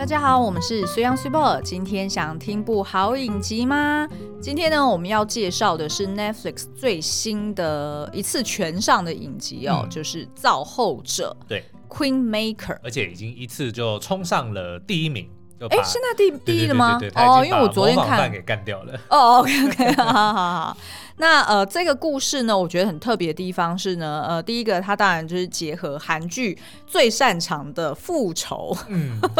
大家好，我们是虽央随报。今天想听部好影集吗？今天呢，我们要介绍的是 Netflix 最新的一次全上的影集哦，嗯、就是《造后者》对 Queen Maker，而且已经一次就冲上了第一名。哎，现在第第一了吗？哦，因为我昨天看给干掉了。哦，OK OK，好好好。那呃，这个故事呢，我觉得很特别的地方是呢，呃，第一个它当然就是结合韩剧最擅长的复仇。嗯。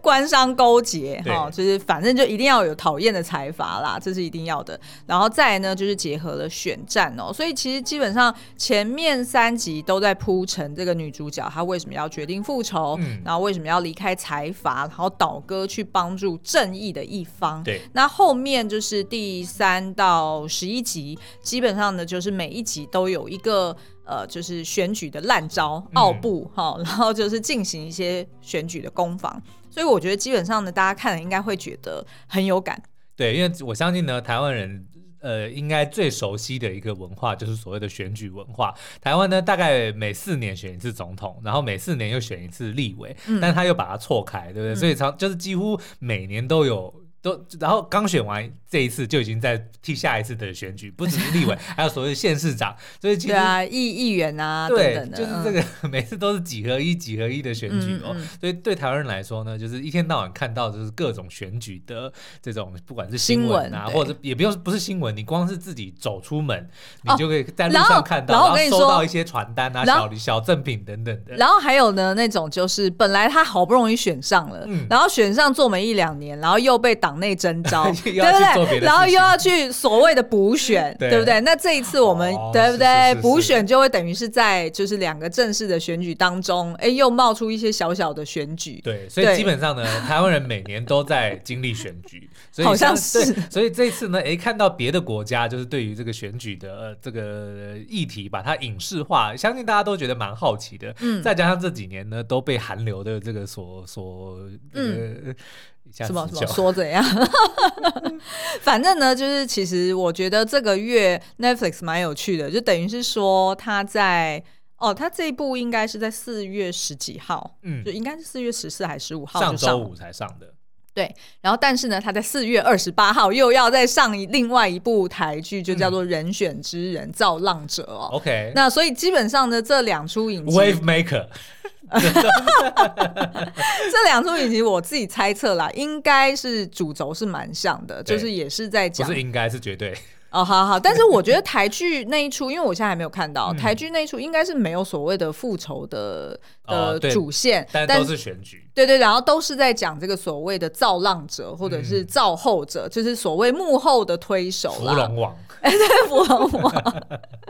官商勾结哈，就是反正就一定要有讨厌的财阀啦，这是一定要的。然后再呢，就是结合了选战哦，所以其实基本上前面三集都在铺陈这个女主角她为什么要决定复仇，嗯、然后为什么要离开财阀，然后倒戈去帮助正义的一方。对，那后面就是第三到十一集，基本上呢就是每一集都有一个。呃，就是选举的烂招奥布哈，然后就是进行一些选举的攻防，所以我觉得基本上呢，大家看了应该会觉得很有感。对，因为我相信呢，台湾人呃应该最熟悉的一个文化就是所谓的选举文化。台湾呢，大概每四年选一次总统，然后每四年又选一次立委，嗯、但他又把它错开，对不对？嗯、所以常就是几乎每年都有。都，然后刚选完这一次就已经在替下一次的选举，不只是立委，还有所谓的县市长，所以其实对啊，议议员啊，对，等等的就是这个、嗯、每次都是几合一、几合一的选举哦。嗯嗯、所以对台湾人来说呢，就是一天到晚看到就是各种选举的这种，不管是新闻啊，或者也不用不是新闻，你光是自己走出门，你就可以在路上看到，然后，然后，然后收到一些传单啊、小小赠品等等的。然后还有呢，那种就是本来他好不容易选上了，嗯、然后选上做没一两年，然后又被党内征召。对不对？然后又要去所谓的补选，对不对？那这一次我们对不对？补选就会等于是在就是两个正式的选举当中，哎，又冒出一些小小的选举。对，所以基本上呢，台湾人每年都在经历选举，所以好像是。所以这一次呢，哎，看到别的国家就是对于这个选举的这个议题把它影视化，相信大家都觉得蛮好奇的。嗯，再加上这几年呢都被韩流的这个所所嗯。什么什么说怎样？反正呢，就是其实我觉得这个月 Netflix 蛮有趣的，就等于是说他在哦，他这一部应该是在四月十几号，嗯，就应该是四月十四还是十五号上周五才上的。对，然后但是呢，他在四月二十八号又要再上一另外一部台剧，就叫做《人选之人造浪者》哦。OK，那所以基本上呢，这两出影集 Wave Maker。这两出影集我自己猜测啦，应该是主轴是蛮像的，就是也是在讲，不是应该是绝对。哦，好好，但是我觉得台剧那一出，因为我现在还没有看到、嗯、台剧那一出，应该是没有所谓的复仇的的主线，但都是选举，对对，然后都是在讲这个所谓的造浪者或者是造后者，嗯、就是所谓幕后的推手啦，芙蓉王，哎，对，芙蓉王。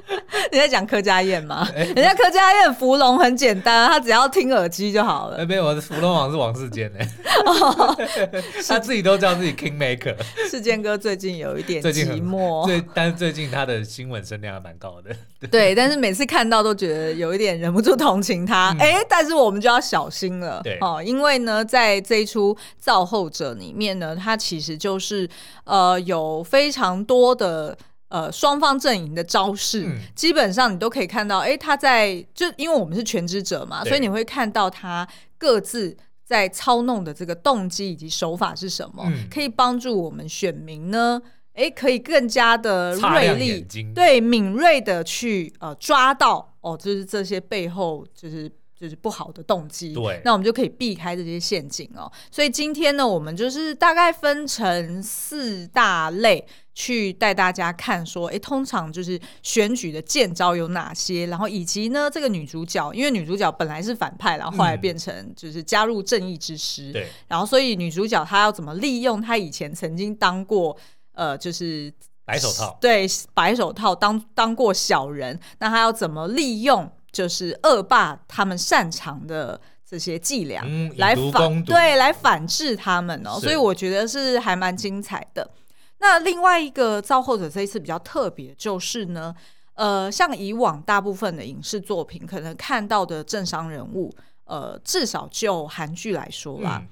你在讲柯佳嬿吗？欸、人家柯佳嬿芙蓉很简单，他只要听耳机就好了。欸、没有，我的芙蓉王是王世坚呢。他自己都叫自己 King Maker。世坚哥最近有一点寂寞，最但是最近他的新闻声量还蛮高的。对，对，但是每次看到都觉得有一点忍不住同情他。哎、但是我们就要小心了，对哦，因为呢，在这一出造后者里面呢，它其实就是呃有非常多的。呃，双方阵营的招式，嗯、基本上你都可以看到。哎，他在就因为我们是全知者嘛，所以你会看到他各自在操弄的这个动机以及手法是什么，嗯、可以帮助我们选民呢，哎，可以更加的锐利，对，敏锐的去呃抓到哦，就是这些背后就是。就是不好的动机，对，那我们就可以避开这些陷阱哦。所以今天呢，我们就是大概分成四大类去带大家看，说，诶，通常就是选举的见招有哪些，然后以及呢，这个女主角，因为女主角本来是反派，然后后来变成就是加入正义之师，对、嗯，然后所以女主角她要怎么利用她以前曾经当过呃，就是白手套，对，白手套当当过小人，那她要怎么利用？就是恶霸他们擅长的这些伎俩，嗯、来反对来反制他们哦，所以我觉得是还蛮精彩的。那另外一个造后者这一次比较特别，就是呢，呃，像以往大部分的影视作品，可能看到的政商人物，呃，至少就韩剧来说啦，嗯、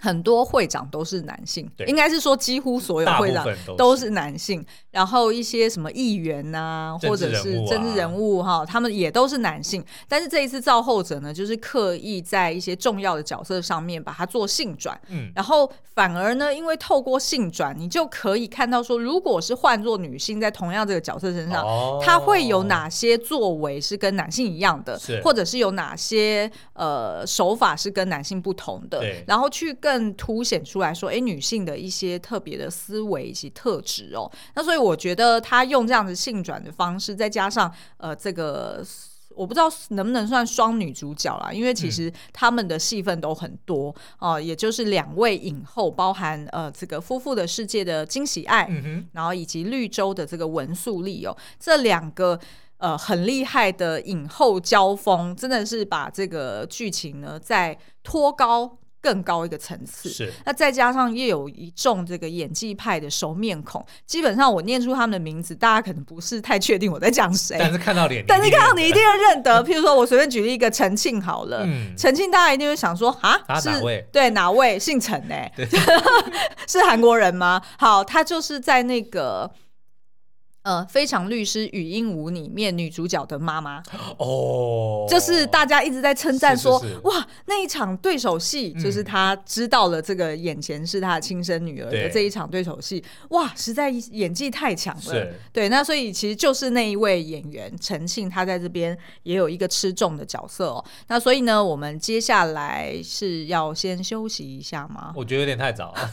很多会长都是男性，对。应该是说几乎所有会长都是。男性。然后一些什么议员呐、啊，或者是政治人物哈、啊，他们也都是男性。但是这一次造后者呢，就是刻意在一些重要的角色上面把它做性转，嗯，然后反而呢，因为透过性转，你就可以看到说，如果是换作女性在同样这个角色身上，哦、她会有哪些作为是跟男性一样的，或者是有哪些呃手法是跟男性不同的，然后去跟。更凸显出来说，哎，女性的一些特别的思维以及特质哦。那所以我觉得他用这样子性转的方式，再加上呃，这个我不知道能不能算双女主角啦，因为其实他们的戏份都很多哦、嗯呃，也就是两位影后，包含呃这个《夫妇的世界》的惊喜爱，嗯、然后以及绿洲的这个文素丽哦，这两个呃很厉害的影后交锋，真的是把这个剧情呢再拖高。更高一个层次，是那再加上又有一众这个演技派的熟面孔，基本上我念出他们的名字，大家可能不是太确定我在讲谁，但是看到脸，但是看到你一定要认得。譬如说我随便举例一个陈庆好了，陈庆、嗯、大家一定会想说啊，是哪位？对，哪位姓陈呢？对 是韩国人吗？好，他就是在那个。呃，非常律师与鹦鹉里面女主角的妈妈哦，就是大家一直在称赞说，是是是哇，那一场对手戏，嗯、就是她知道了这个眼前是她的亲生女儿的这一场对手戏，哇，实在演技太强了。对，那所以其实就是那一位演员陈庆，他在这边也有一个吃重的角色哦。那所以呢，我们接下来是要先休息一下吗？我觉得有点太早了。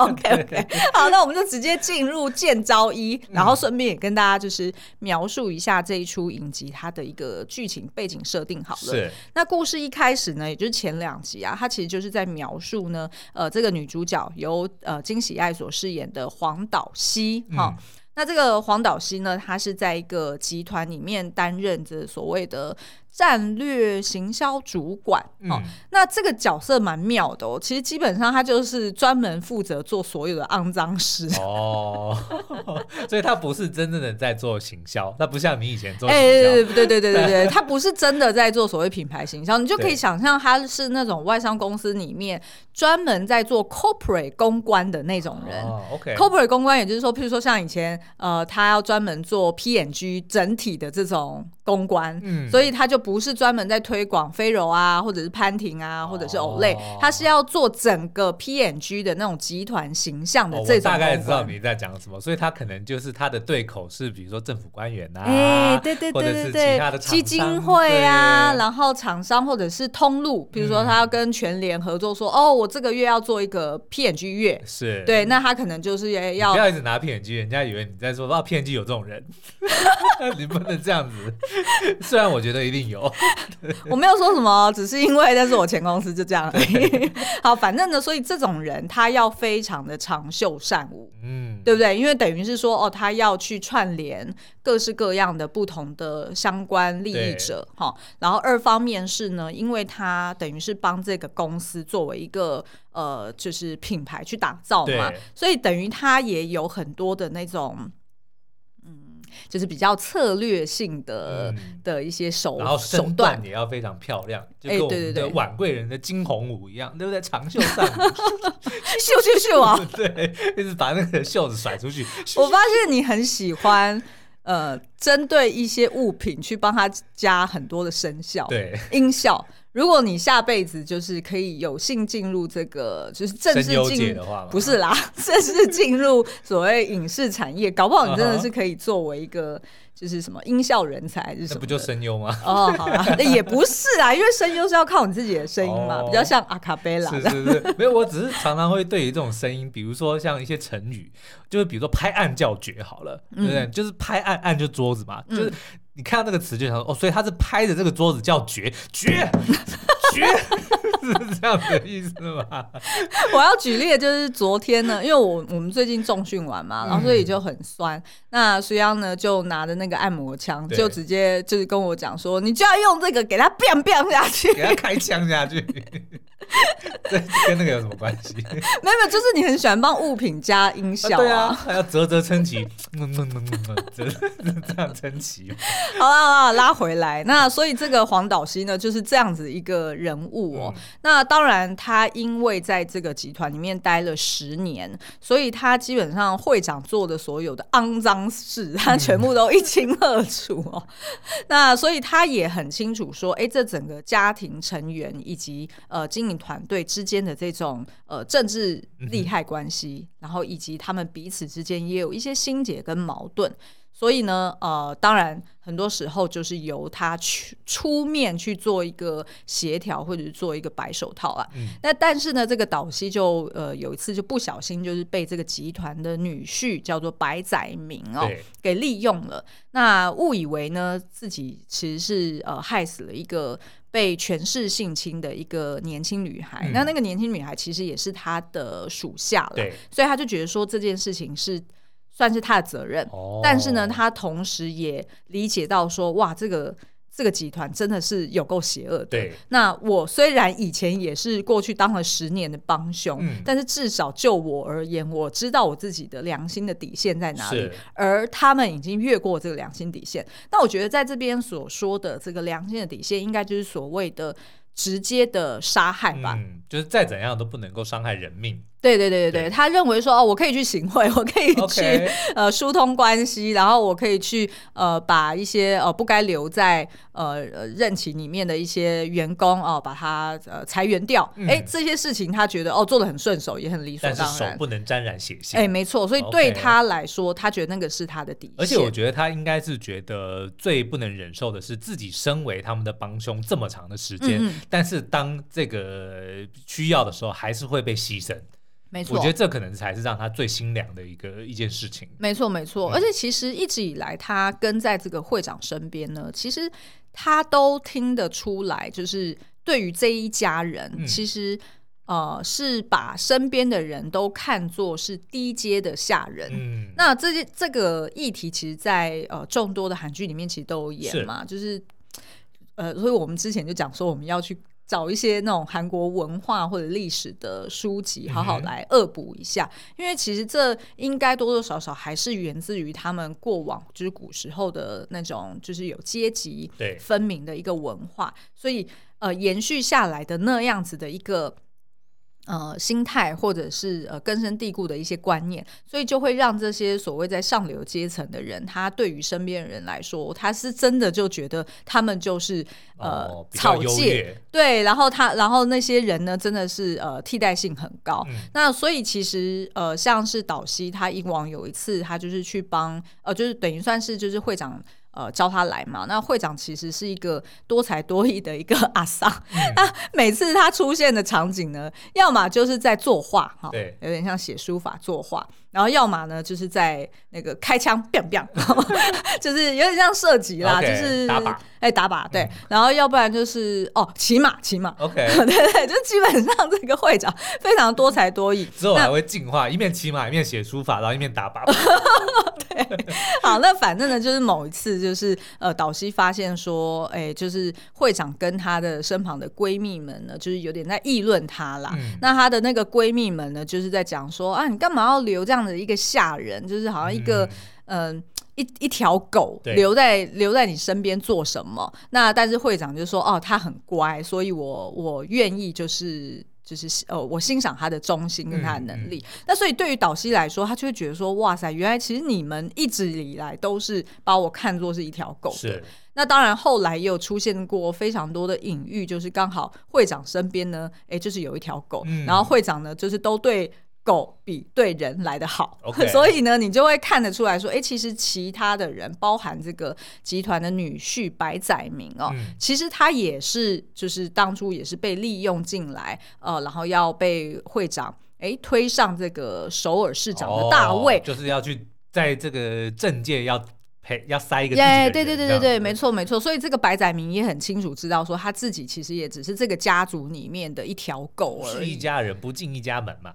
OK OK，好，那我们就直接进入见招一，然后。顺便也跟大家就是描述一下这一出影集它的一个剧情背景设定好了。是。那故事一开始呢，也就是前两集啊，它其实就是在描述呢，呃，这个女主角由呃金喜爱所饰演的黄导熙哈。嗯、那这个黄导熙呢，她是在一个集团里面担任着所谓的。战略行销主管，嗯、哦，那这个角色蛮妙的哦。其实基本上他就是专门负责做所有的肮脏事哦，所以他不是真正的在做行销，他不像你以前做行销。哎，对对对对对对对，他不是真的在做所谓品牌行销，你就可以想象他是那种外商公司里面专门在做 corporate 公关的那种人。哦，OK，corporate 公关也就是说，譬如说像以前呃，他要专门做 P&G 整体的这种。公关，嗯，所以他就不是专门在推广飞柔啊，或者是潘婷啊，或者是 Olay，他是要做整个 PNG 的那种集团形象的这种。我大概知道你在讲什么，所以他可能就是他的对口是比如说政府官员啊，哎，对对对对对，基金会啊，然后厂商或者是通路，比如说他要跟全联合作，说哦，我这个月要做一个 PNG 月，是。对，那他可能就是要不要一直拿 PNG，人家以为你在说啊 PNG 有这种人，你不能这样子。虽然我觉得一定有，我没有说什么，只是因为那是我前公司就这样而已。好，反正呢，所以这种人他要非常的长袖善舞，嗯，对不对？因为等于是说，哦，他要去串联各式各样的不同的相关利益者，哈。然后二方面是呢，因为他等于是帮这个公司作为一个呃，就是品牌去打造嘛，所以等于他也有很多的那种。就是比较策略性的、嗯、的一些手，然后手段也要非常漂亮，就跟我们的晚贵人的惊鸿舞一样，对不对？长袖善舞，秀秀秀啊！对，就是把那个袖子甩出去。我发现你很喜欢，呃，针对一些物品去帮他加很多的声效，对，音效。如果你下辈子就是可以有幸进入这个，就是正式进不是啦，正式进入所谓影视产业，搞不好你真的是可以作为一个就是什么音效人才，是？那不就声优吗？哦，好啦，那也不是啊，因为声优是要靠你自己的声音嘛，比较像阿卡贝拉。是是是，没有，我只是常常会对于这种声音，比如说像一些成语，就是比如说拍案叫绝，好了，对不对？就是拍案，案就桌子嘛，就是。你看到那个词就想说哦，所以他是拍着这个桌子叫绝绝 绝，是这样的意思吗？我要举例的就是昨天呢，因为我我们最近重训完嘛，然后所以就很酸。嗯、那隋央呢就拿着那个按摩枪，就直接就是跟我讲说，你就要用这个给他 biang biang 下去，给他开枪下去。这跟那个有什么关系？没有没有，就是你很喜欢帮物品加音效啊，啊对啊，还要啧啧称奇，嗯嗯嗯嗯嗯，这样称奇。好了好了，拉回来。那所以这个黄岛熙呢，就是这样子一个人物哦。嗯、那当然，他因为在这个集团里面待了十年，所以他基本上会长做的所有的肮脏事，他全部都一清二楚哦。嗯、那所以他也很清楚说，哎，这整个家庭成员以及呃经营团队之间的这种呃政治利害关系，嗯、然后以及他们彼此之间也有一些心结跟矛盾。所以呢，呃，当然，很多时候就是由他去出面去做一个协调，或者是做一个白手套啊。嗯。那但是呢，这个导西就呃有一次就不小心，就是被这个集团的女婿叫做白载明哦给利用了。那误以为呢自己其实是呃害死了一个被权势性侵的一个年轻女孩。嗯、那那个年轻女孩其实也是他的属下了，对所以他就觉得说这件事情是。算是他的责任，哦、但是呢，他同时也理解到说，哇，这个这个集团真的是有够邪恶的。对，那我虽然以前也是过去当了十年的帮凶，嗯、但是至少就我而言，我知道我自己的良心的底线在哪里，而他们已经越过这个良心底线。那我觉得在这边所说的这个良心的底线，应该就是所谓的直接的杀害吧，嗯，就是再怎样都不能够伤害人命。对对对对对，他认为说哦，我可以去行贿，我可以去呃疏通关系，然后我可以去呃把一些呃不该留在呃任期里面的一些员工哦、呃，把他呃裁员掉。哎、嗯，这些事情他觉得哦做的很顺手，也很理所当然。但是手不能沾染血腥。哎，没错，所以对他来说，他觉得那个是他的底线。而且我觉得他应该是觉得最不能忍受的是自己身为他们的帮凶这么长的时间，嗯嗯，但是当这个需要的时候，还是会被牺牲。没错，我觉得这可能才是让他最心凉的一个一件事情。没错，没错。嗯、而且其实一直以来，他跟在这个会长身边呢，其实他都听得出来，就是对于这一家人，嗯、其实呃是把身边的人都看作是低阶的下人。嗯，那这些这个议题，其实在呃众多的韩剧里面其实都有演嘛，是就是呃，所以我们之前就讲说我们要去。找一些那种韩国文化或者历史的书籍，好好来恶补一下，嗯、因为其实这应该多多少少还是源自于他们过往就是古时候的那种，就是有阶级分明的一个文化，所以呃延续下来的那样子的一个。呃，心态或者是呃根深蒂固的一些观念，所以就会让这些所谓在上流阶层的人，他对于身边的人来说，他是真的就觉得他们就是呃、哦、草芥，对，然后他然后那些人呢，真的是呃替代性很高。嗯、那所以其实呃像是岛西，他以往有一次他就是去帮呃就是等于算是就是会长。呃，招他来嘛？那会长其实是一个多才多艺的一个 阿桑。那、嗯、每次他出现的场景呢，要么就是在作画，哈，对，有点像写书法作画。然后要么呢，就是在那个开枪，biang biang，就是有点像射击啦，就是打靶，哎，打靶，对。然后要不然就是哦，骑马，骑马，OK，对对，就基本上这个会长非常多才多艺。之后还会进化，一面骑马，一面写书法，然后一面打靶。对，好，那反正呢，就是某一次，就是呃，导西发现说，哎，就是会长跟她的身旁的闺蜜们呢，就是有点在议论她啦。那她的那个闺蜜们呢，就是在讲说啊，你干嘛要留这样？这样的一个下人，就是好像一个嗯、呃、一一条狗留在留在你身边做什么？那但是会长就说哦，他很乖，所以我我愿意就是就是呃，我欣赏他的忠心跟他的能力。嗯嗯、那所以对于导西来说，他就会觉得说哇塞，原来其实你们一直以来都是把我看作是一条狗的。是那当然后来也有出现过非常多的隐喻，就是刚好会长身边呢，哎，就是有一条狗，嗯、然后会长呢就是都对。狗比对人来得好. 所以呢，你就会看得出来说，哎、欸，其实其他的人，包含这个集团的女婿白载明哦，嗯、其实他也是，就是当初也是被利用进来，呃，然后要被会长哎、欸、推上这个首尔市长的大位，哦、就是要去在这个政界要配要塞一个，yeah, 对对对对对，没错没错，所以这个白载明也很清楚知道说，他自己其实也只是这个家族里面的一条狗而已，是一家人不进一家门嘛。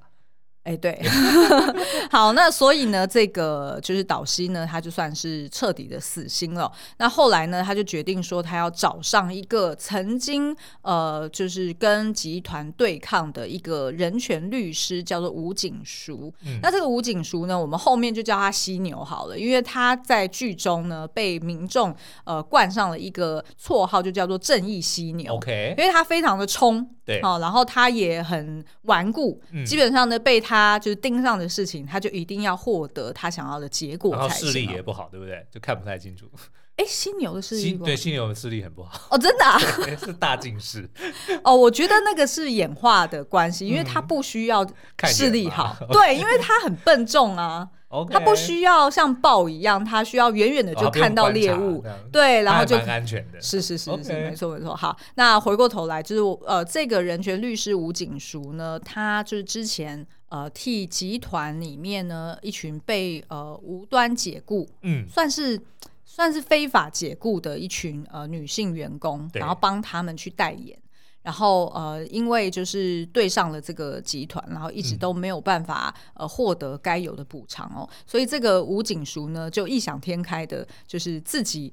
哎，对，好，那所以呢，这个就是导西呢，他就算是彻底的死心了。那后来呢，他就决定说，他要找上一个曾经呃，就是跟集团对抗的一个人权律师，叫做吴景淑。嗯、那这个吴景淑呢，我们后面就叫他犀牛好了，因为他在剧中呢被民众呃冠上了一个绰号，就叫做正义犀牛。OK，因为他非常的冲。对，好，然后他也很顽固，嗯、基本上呢，被他就是盯上的事情，他就一定要获得他想要的结果。然后视力也不好，对不对？就看不太清楚。哎，犀牛的视力对，犀牛的视力很不好。哦，真的啊？是大近视。哦，我觉得那个是演化的关系，因为他不需要视力好，嗯、对，因为他很笨重啊。他不需要像豹一样，他需要远远的就看到猎物，对，然后就安全的。是是是是，没错没错。好，那回过头来，就是呃，这个人权律师吴景淑呢，他就是之前呃替集团里面呢一群被呃无端解雇，嗯，算是算是非法解雇的一群呃女性员工，然后帮他们去代言。然后呃，因为就是对上了这个集团，然后一直都没有办法呃获得该有的补偿哦，所以这个吴景淑呢就异想天开的，就是自己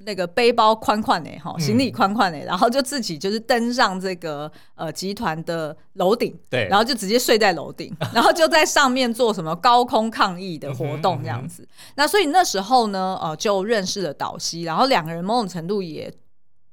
那个背包宽宽的哈，行李宽宽的，然后就自己就是登上这个呃集团的楼顶，对，然后就直接睡在楼顶，然后就在上面做什么高空抗议的活动这样子。那所以那时候呢，呃，就认识了导西，然后两个人某种程度也。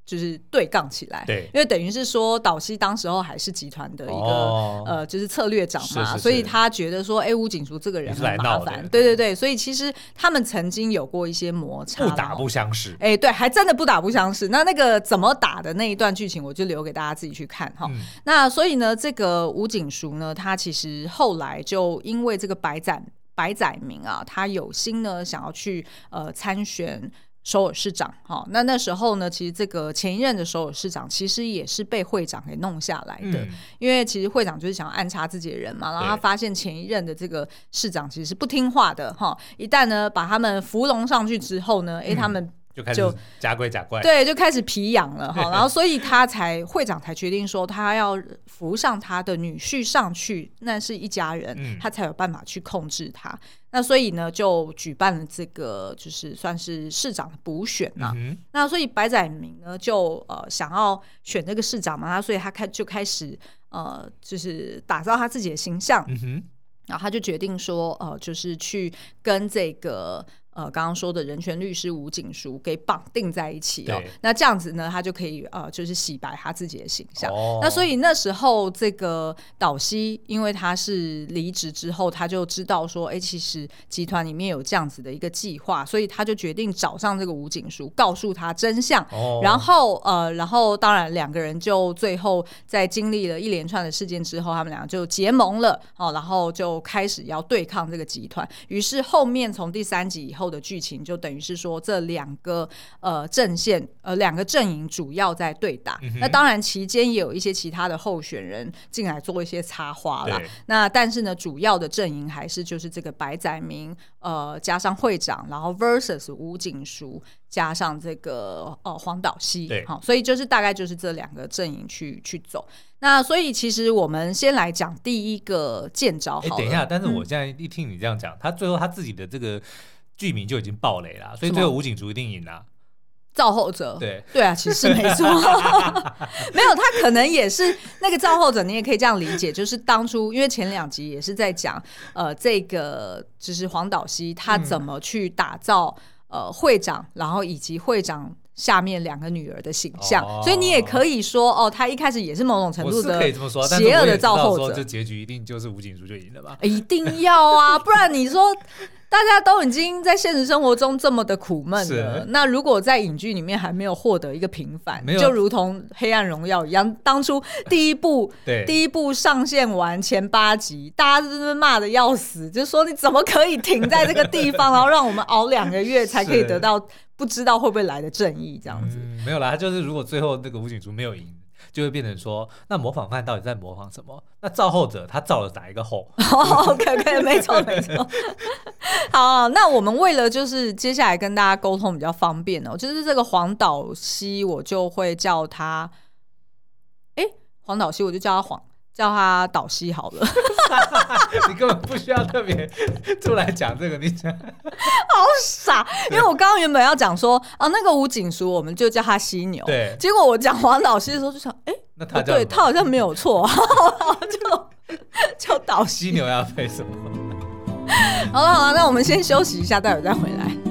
就是对杠起来，对，因为等于是说导西当时候还是集团的一个、哦、呃，就是策略长嘛，是是是，所以他觉得说，哎，吴景淑这个人很麻烦，对对对，所以其实他们曾经有过一些摩擦，不打不相识，哎，对，还真的不打不相识。那那个怎么打的那一段剧情，我就留给大家自己去看哈。嗯、那所以呢，这个吴景淑呢，他其实后来就因为这个白展白载明啊，他有心呢想要去呃参选。首尔市长，哈，那那时候呢，其实这个前一任的首尔市长其实也是被会长给弄下来的，嗯、因为其实会长就是想要暗插自己的人嘛，然后他发现前一任的这个市长其实是不听话的，哈，一旦呢把他们扶龙上去之后呢，哎、嗯，他们。就开始假鬼假怪，对，就开始皮痒了 哈，然后所以他才会长才决定说他要扶上他的女婿上去，那是一家人，嗯、他才有办法去控制他。那所以呢，就举办了这个就是算是市长的补选呐。嗯、那所以白载明呢，就呃想要选这个市长嘛，他所以他开就开始呃就是打造他自己的形象，嗯、哼然后他就决定说呃就是去跟这个。呃，刚刚说的人权律师吴景书给绑定在一起哦，那这样子呢，他就可以呃，就是洗白他自己的形象。哦、那所以那时候这个导西，因为他是离职之后，他就知道说，哎，其实集团里面有这样子的一个计划，所以他就决定找上这个吴景书，告诉他真相。哦、然后呃，然后当然两个人就最后在经历了一连串的事件之后，他们俩就结盟了哦，然后就开始要对抗这个集团。于是后面从第三集以后。后的剧情就等于是说，这两个呃阵线呃两个阵营主要在对打。嗯、那当然期间也有一些其他的候选人进来做一些插花啦。那但是呢，主要的阵营还是就是这个白载明呃加上会长，然后 versus 吴景淑加上这个呃黄岛西。对，好，所以就是大概就是这两个阵营去去走。那所以其实我们先来讲第一个见招。哎，等一下，但是我现在一听你这样讲，嗯、他最后他自己的这个。剧名就已经爆雷了，所以最后吴景竹一定赢了。造后者，对对啊，其实没错，没有他可能也是那个造后者，你也可以这样理解，就是当初因为前两集也是在讲呃这个就是黄岛西他怎么去打造、嗯、呃会长，然后以及会长下面两个女儿的形象，哦、所以你也可以说哦，他一开始也是某种程度的邪恶的造后者，这结局一定就是吴景淑就赢了吧？一定要啊，不然你说。大家都已经在现实生活中这么的苦闷了，那如果在影剧里面还没有获得一个平反，就如同《黑暗荣耀》一样，当初第一部 对第一部上线完前八集，大家真的骂的要死，就说你怎么可以停在这个地方，然后让我们熬两个月才可以 得到不知道会不会来的正义这样子？嗯、没有啦，就是如果最后那个吴景竹没有赢。就会变成说，那模仿犯到底在模仿什么？那造后者他造了哪一个后？OK OK，没错没错。好，那我们为了就是接下来跟大家沟通比较方便哦，就是这个黄岛西，我就会叫他，哎，黄岛西我就叫他黄。叫他导西好了。你根本不需要特别出来讲这个，你讲好傻，因为我刚刚原本要讲说啊，那个吴景书我们就叫他犀牛。对，结果我讲黄导西的时候就想，哎、欸，那他对他好像没有错，就叫导犀牛要配什么？好了好了，那我们先休息一下，待会再回来。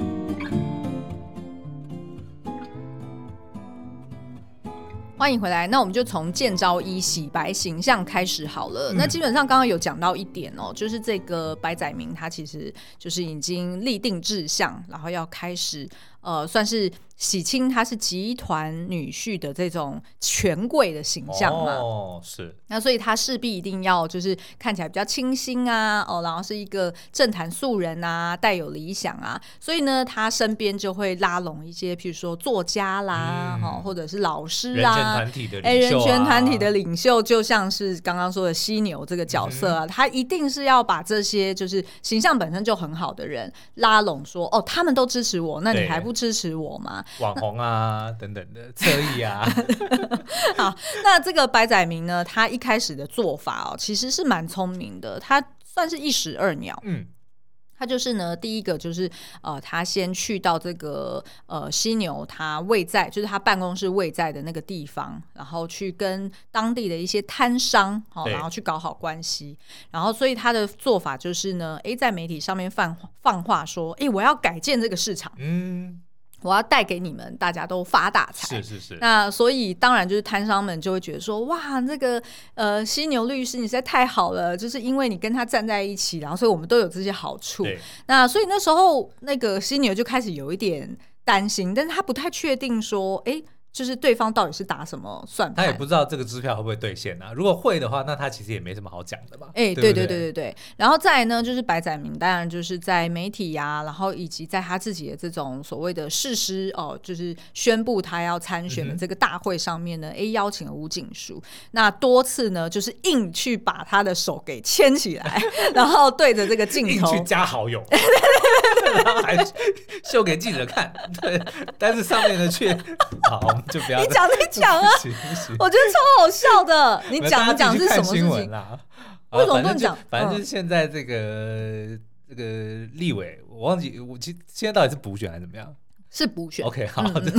欢迎回来，那我们就从见招一洗白形象开始好了。嗯、那基本上刚刚有讲到一点哦，就是这个白载明他其实就是已经立定志向，然后要开始呃，算是。喜清他是集团女婿的这种权贵的形象嘛？哦，是。那所以他势必一定要就是看起来比较清新啊，哦，然后是一个政坛素人啊，带有理想啊。所以呢，他身边就会拉拢一些，譬如说作家啦，哈、嗯，或者是老师啊，人权团体的领袖啊。哎，人权团体的领袖，就像是刚刚说的犀牛这个角色啊，嗯、他一定是要把这些就是形象本身就很好的人拉拢，说哦，他们都支持我，那你还不支持我吗？网红啊，等等的侧翼啊。好，那这个白载明呢，他一开始的做法哦，其实是蛮聪明的，他算是一石二鸟。嗯。他就是呢，第一个就是呃，他先去到这个呃犀牛他位在，就是他办公室位在的那个地方，然后去跟当地的一些摊商，好、哦，然后去搞好关系，然后所以他的做法就是呢，诶，在媒体上面放放话说，诶，我要改建这个市场，嗯。我要带给你们，大家都发大财。是是是。那所以当然就是摊商们就会觉得说，哇，那个呃犀牛律师你实在太好了，就是因为你跟他站在一起，然后所以我们都有这些好处。那所以那时候那个犀牛就开始有一点担心，但是他不太确定说，哎、欸。就是对方到底是打什么算盘？他也不知道这个支票会不会兑现啊。如果会的话，那他其实也没什么好讲的嘛。哎、欸，对对对对对。然后再来呢，就是白载明，当然就是在媒体呀、啊，然后以及在他自己的这种所谓的誓师哦，就是宣布他要参选的这个大会上面呢，哎、邀请了吴景书，那多次呢，就是硬去把他的手给牵起来，然后对着这个镜头去加好友，然后还秀给记者看。对，但是上面的却 好。就不要你讲你 讲啊！我觉得超好笑的。你讲讲是什么新闻啦？为什么不能讲？反正就是现在这个、嗯、这个立委，我忘记我其实现在到底是补选还是怎么样？是补选。OK，好的。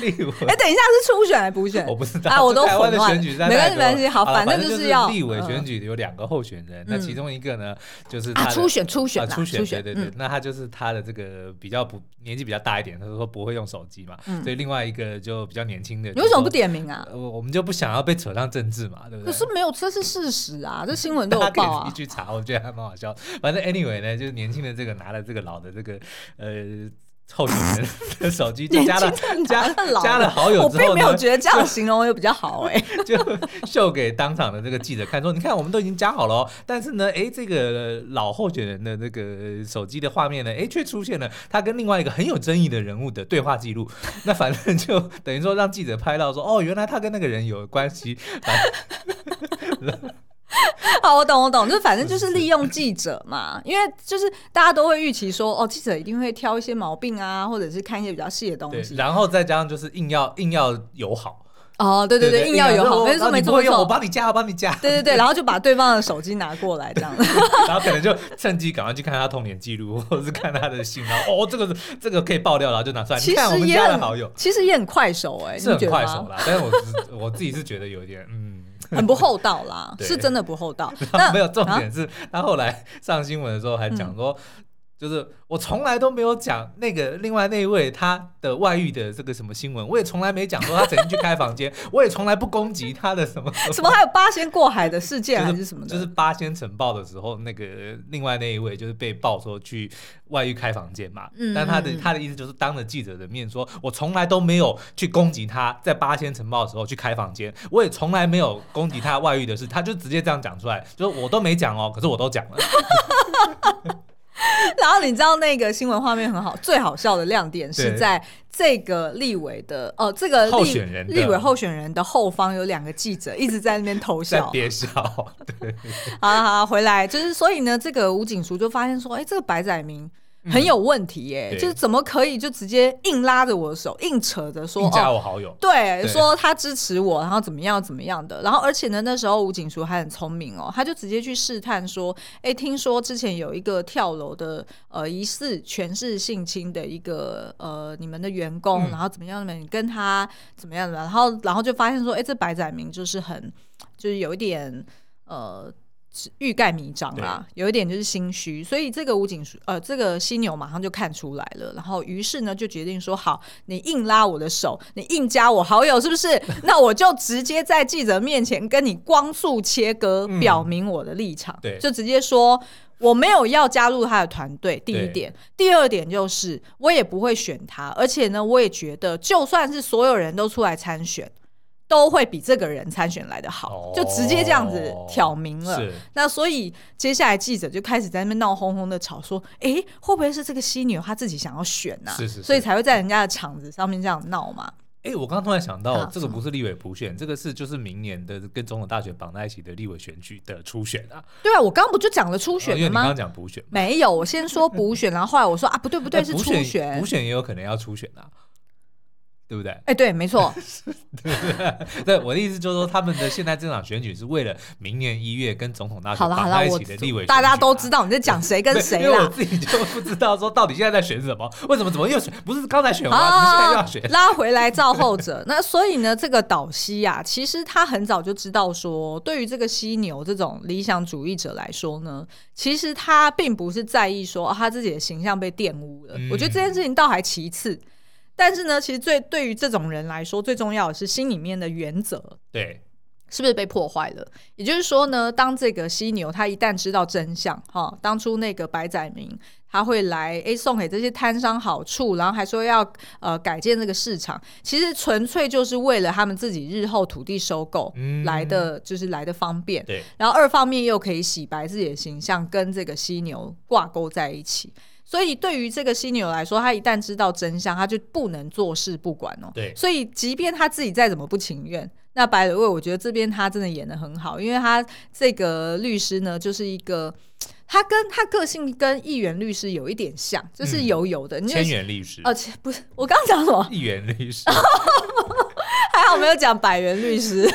立委，哎，等一下是初选还是补选？我不知道啊，我都混乱。没关系，没关系。好，反正就是要立委选举有两个候选人，那其中一个呢，就是他初选，初选，初选，对对对。那他就是他的这个比较不年纪比较大一点，他说不会用手机嘛，所以另外一个就比较年轻的。你为什么不点名啊？我我们就不想要被扯上政治嘛，对不对？可是没有，这是事实啊，这新闻都有 报啊。你去查，我觉得还蛮好笑。反正 anyway 呢，就是年轻的这个拿了这个老的这个呃。候选人的手机就加了加加了好友之后，我并没有觉得这样形容又比较好哎，就秀给当场的这个记者看，说你看我们都已经加好了哦，但是呢，哎，这个老候选人的那个手机的画面呢，哎，却出现了他跟另外一个很有争议的人物的对话记录，那反正就等于说让记者拍到说，哦，原来他跟那个人有关系。好，我懂，我懂，就反正就是利用记者嘛，因为就是大家都会预期说，哦，记者一定会挑一些毛病啊，或者是看一些比较细的东西，然后再加上就是硬要硬要友好。哦，对对对，硬要友好，没错没错没错，我帮你加，我帮你加。对对对，然后就把对方的手机拿过来这样，然后可能就趁机赶快去看他童年记录，或者是看他的信，然后哦，这个这个可以爆料，然后就拿出来。其实也很，其实也很快手哎，是很快手啦，但是我我自己是觉得有点嗯。很不厚道啦，是真的不厚道。那 没有重点是，他后来上新闻的时候还讲说。就是我从来都没有讲那个另外那一位他的外遇的这个什么新闻，我也从来没讲说他曾经去开房间，我也从来不攻击他的什么 什么，还有八仙过海的事件还是什么的，就是八仙晨报的时候，那个另外那一位就是被爆说去外遇开房间嘛，但他的他的意思就是当着记者的面说，我从来都没有去攻击他在八仙晨报的时候去开房间，我也从来没有攻击他外遇的事，他就直接这样讲出来，就是我都没讲哦，可是我都讲了。然后你知道那个新闻画面很好，最好笑的亮点是在这个立委的哦，这个候选人立委候选人的后方有两个记者一直在那边偷笑，憋笑。对，好了好了，回来。就是所以呢，这个吴景淑就发现说，哎，这个白载明很有问题耶、欸，嗯、就是怎么可以就直接硬拉着我的手，硬扯着说加我好友，哦、对，对。说他支持我，然后怎么样怎么样的，然后而且呢，那时候吴景书还很聪明哦，他就直接去试探说，哎，听说之前有一个跳楼的呃疑似权势性侵的一个呃你们的员工，嗯、然后怎么样的，你跟他怎么样的，然后然后就发现说，哎，这白载明就是很就是有一点呃。欲盖弥彰啦，有一点就是心虚，所以这个武警呃，这个犀牛马上就看出来了，然后于是呢就决定说好，你硬拉我的手，你硬加我好友，是不是？那我就直接在记者面前跟你光速切割，嗯、表明我的立场，对，就直接说我没有要加入他的团队。第一点，第二点就是我也不会选他，而且呢，我也觉得就算是所有人都出来参选。都会比这个人参选来的好，就直接这样子挑明了。是那所以接下来记者就开始在那边闹哄哄的吵说：“哎，会不会是这个犀牛他自己想要选呢、啊？是是是所以才会在人家的场子上面这样闹嘛？”哎，我刚刚突然想到，这个不是立委补选，这个是就是明年的跟总统大选绑在一起的立委选举的初选啊。对啊，我刚刚不就讲了初选吗？因为你刚刚讲补选，没有，我先说补选，然后后来我说啊，不对不对，是初选，补选也有可能要初选啊。对不对？哎，对，没错。对 对，我的意思就是说，他们的现在这场选举是为了明年一月跟总统大选绑在一起的立委。大家都知道你在讲谁跟谁啦。因为我自己就不知道说到底现在在选什么，为什么怎么又选？不是刚才选完，你现在又要选？拉回来造后者。那所以呢，这个导西呀，其实他很早就知道说，对于这个犀牛这种理想主义者来说呢，其实他并不是在意说他自己的形象被玷污了。我觉得这件事情倒还其次。但是呢，其实最对于这种人来说，最重要的是心里面的原则，对，是不是被破坏了？也就是说呢，当这个犀牛他一旦知道真相，哈，当初那个白载明他会来诶送给这些摊商好处，然后还说要呃改建这个市场，其实纯粹就是为了他们自己日后土地收购来的，嗯、就是来的方便。对，然后二方面又可以洗白自己的形象，跟这个犀牛挂钩在一起。所以，对于这个犀牛来说，他一旦知道真相，他就不能坐视不管哦。对。所以，即便他自己再怎么不情愿，那白了位，我觉得这边他真的演的很好，因为他这个律师呢，就是一个他跟他个性跟议员律师有一点像，就是油油的。千元律师。哦，不是，我刚刚讲什么？议员律师。还好没有讲百元律师。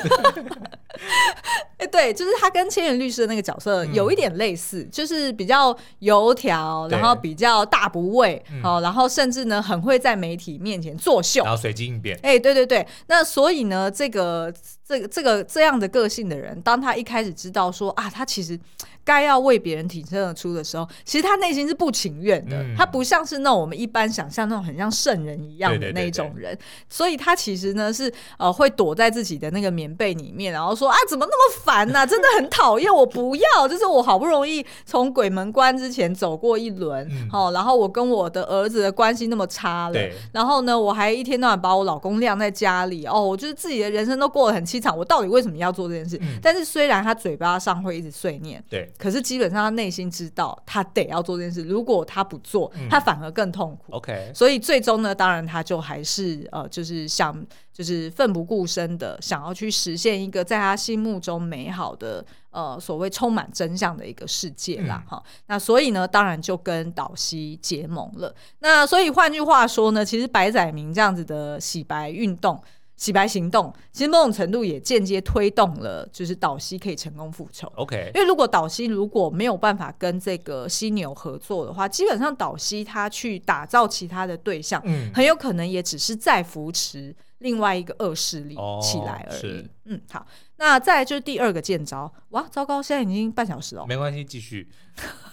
哎，对，就是他跟千元律师的那个角色有一点类似，嗯、就是比较油条，然后比较大不畏，对哦，然后甚至呢很会在媒体面前作秀，然后随机应变。哎，对对对，那所以呢，这个这个这个这样的个性的人，当他一开始知道说啊，他其实。该要为别人挺身而出的时候，其实他内心是不情愿的。嗯、他不像是那种我们一般想象那种很像圣人一样的那种人，所以他其实呢是呃会躲在自己的那个棉被里面，然后说啊怎么那么烦呢、啊？真的很讨厌，我不要，就是我好不容易从鬼门关之前走过一轮，好、嗯，然后我跟我的儿子的关系那么差了，然后呢我还一天到晚把我老公晾在家里，哦，我就是自己的人生都过得很凄惨，我到底为什么要做这件事？嗯、但是虽然他嘴巴上会一直碎念，对。可是基本上他内心知道他得要做这件事，如果他不做，他反而更痛苦。OK，所以最终呢，当然他就还是呃，就是想就是奋不顾身的想要去实现一个在他心目中美好的呃所谓充满真相的一个世界啦。哈、嗯，那所以呢，当然就跟导西结盟了。那所以换句话说呢，其实白载明这样子的洗白运动。洗白行动其实某种程度也间接推动了，就是导西可以成功复仇。OK，因为如果导西如果没有办法跟这个犀牛合作的话，基本上导西他去打造其他的对象，嗯，很有可能也只是在扶持另外一个恶势力起来而已。哦、嗯，好，那再来就是第二个剑招。哇，糟糕，现在已经半小时了。没关系，继续。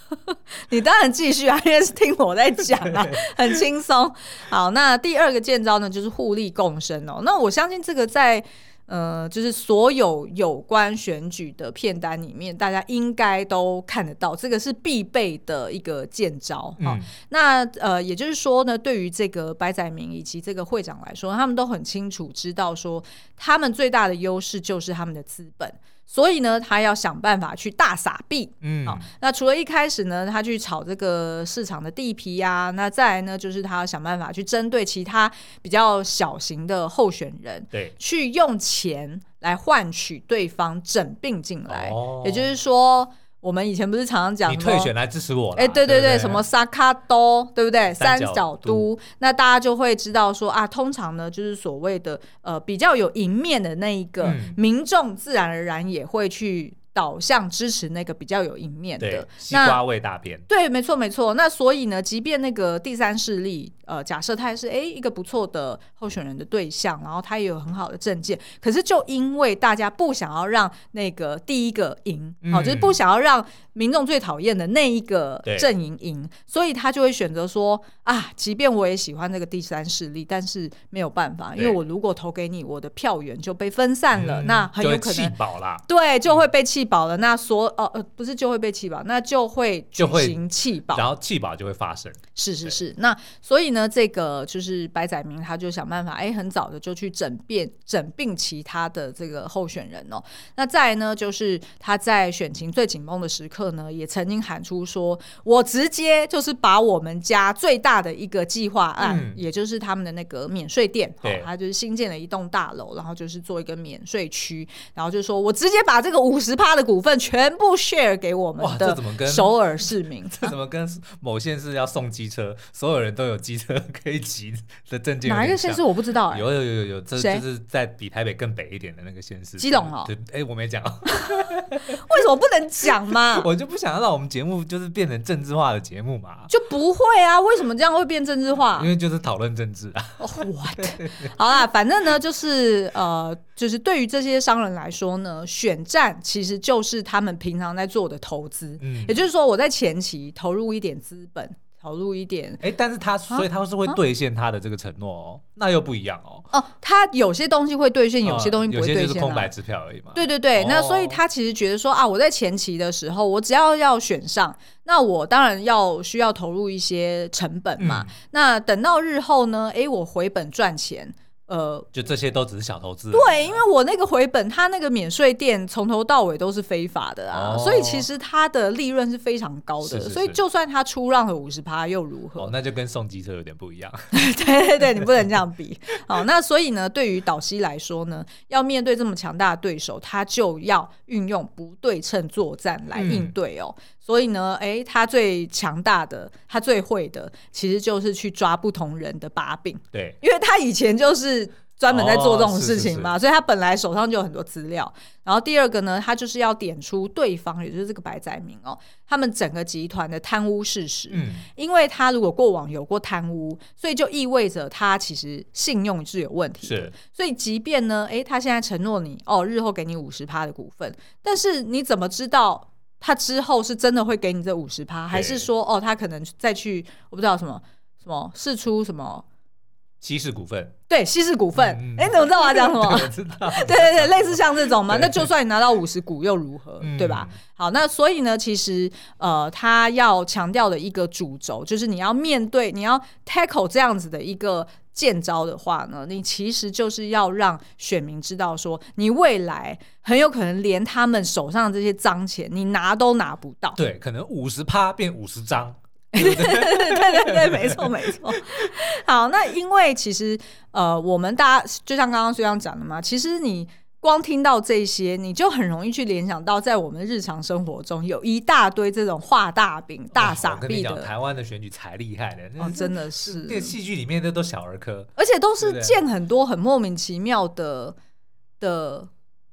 你当然继续啊，因为是听我在讲啊，很轻松。好，那第二个剑招呢，就是互利共生哦。那我相信这个在呃，就是所有有关选举的片单里面，大家应该都看得到，这个是必备的一个见招。好，嗯、那呃，也就是说呢，对于这个白载明以及这个会长来说，他们都很清楚知道说，他们最大的优势就是他们的资本。所以呢，他要想办法去大撒币。嗯，好，那除了一开始呢，他去炒这个市场的地皮呀、啊，那再来呢，就是他要想办法去针对其他比较小型的候选人，对，去用钱来换取对方整并进来。哦，也就是说，我们以前不是常常讲，你退选来支持我？哎，对对对，什么萨卡多，对不对？三角都，那大家就会知道说啊，通常呢，就是所谓的呃比较有赢面的那一个、嗯、民众，自然而然也会去。导向支持那个比较有赢面的。西瓜味大片，对，没错没错。那所以呢，即便那个第三势力，呃，假设他也是哎一个不错的候选人的对象，然后他也有很好的证件，可是就因为大家不想要让那个第一个赢，好、嗯。哦，就是不想要让民众最讨厌的那一个阵营赢，所以他就会选择说啊，即便我也喜欢这个第三势力，但是没有办法，因为我如果投给你，我的票源就被分散了，嗯、那很有可能气饱啦，对，就会被气饱了，那所呃呃不是就会被气饱，那就会举行气饱，然后气饱就会发生。是是是，那所以呢，这个就是白载明他就想办法，哎，很早的就去整变整并其他的这个候选人哦。那再来呢，就是他在选情最紧绷的时刻呢，也曾经喊出说，我直接就是把我们家最大的一个计划案，嗯、也就是他们的那个免税店，哦，他就是新建了一栋大楼，然后就是做一个免税区，然后就说我直接把这个五十趴的股份全部 share 给我们的首尔市民，这怎么跟某县市要送机车，所有人都有机车 可以骑的证件？哪一个县市我不知道、欸？有有有有，这就是在比台北更北一点的那个县市。基隆哦，对，哎，我没讲，为什么不能讲嘛？我就不想要让我们节目就是变成政治化的节目嘛。就不会啊？为什么这样会变政治化？因为就是讨论政治啊。What？好啦，反正呢，就是呃，就是对于这些商人来说呢，选战其实就是他们平常在做的投资，嗯，也就是说我在前期投入一点资本，投入一点，哎，但是他所以他是会兑现他的这个承诺哦，那又不一样哦。哦，他有些东西会兑现，有些东西不会兑现，有些就是空白支票而已嘛。对对对，那所以他其实觉得说啊，我在前期的时候，我只要要选上，那我当然要需要投入一些成本嘛。那等到日后呢，哎，我回本赚钱。呃，就这些都只是小投资。对，因为我那个回本，他那个免税店从头到尾都是非法的啊，哦、所以其实它的利润是非常高的。是是是，所以就算他出让了五十趴又如何？哦，那就跟送机车有点不一样。对对对，你不能这样比。好，那所以呢，对于岛西来说呢，要面对这么强大的对手，他就要运用不对称作战来应对哦。嗯所以呢，哎，他最强大的，他最会的，其实就是去抓不同人的把柄。对，因为他以前就是专门在做这种事情嘛，哦、是是是，所以他本来手上就有很多资料。然后第二个呢，他就是要点出对方，也就是这个白载明哦，他们整个集团的贪污事实。嗯，因为他如果过往有过贪污，所以就意味着他其实信用是有问题的。是，所以即便呢，哎，他现在承诺你哦，日后给你五十趴的股份，但是你怎么知道？他之后是真的会给你这五十趴，还是说哦，他可能再去我不知道什么什么试出什么稀释股份？对，稀释股份。哎、嗯，你怎么知道我要讲什么？我知道。对对对，类似像这种嘛。那就算你拿到五十股又如何？对吧？好，那所以呢，其实呃，他要强调的一个主轴就是你要面对，你要 tackle 这样子的一个。见招的话呢，你其实就是要让选民知道，说你未来很有可能连他们手上的这些脏钱，你拿都拿不到。对，可能五十趴变五十张。对对对，没错没错。好，那因为其实呃，我们大家就像刚刚虽然讲的嘛，其实你。光听到这些，你就很容易去联想到，在我们日常生活中有一大堆这种画大饼、大傻逼的。台湾的选举才厉害的，哦，真的是。那个戏剧里面的都小儿科，而且都是建很多很莫名其妙的的